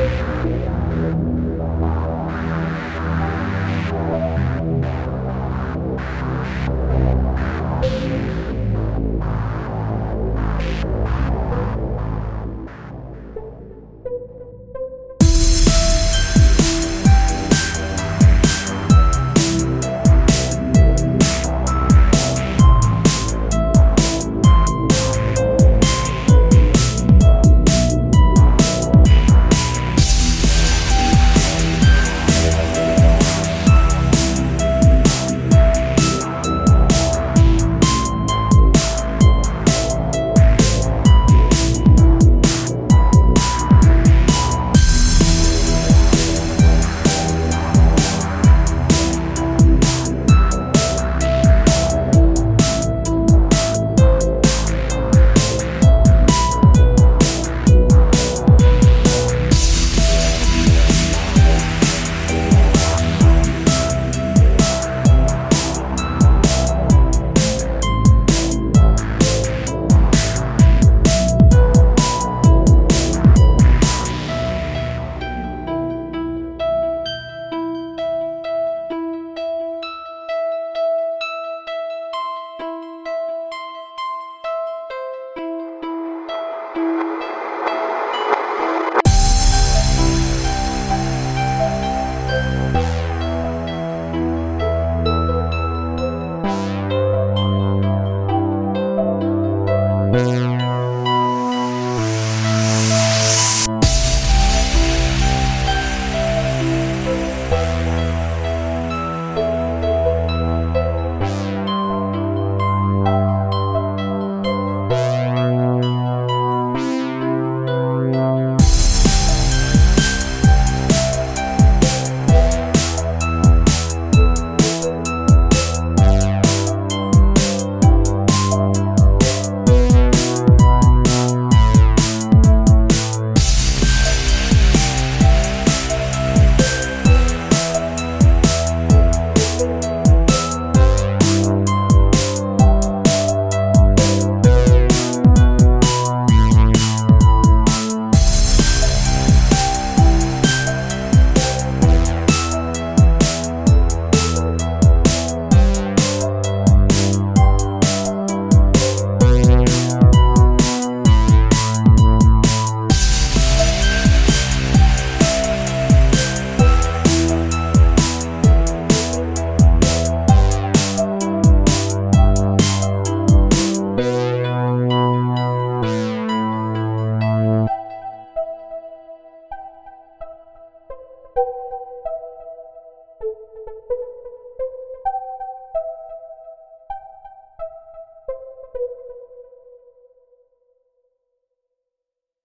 Yeah.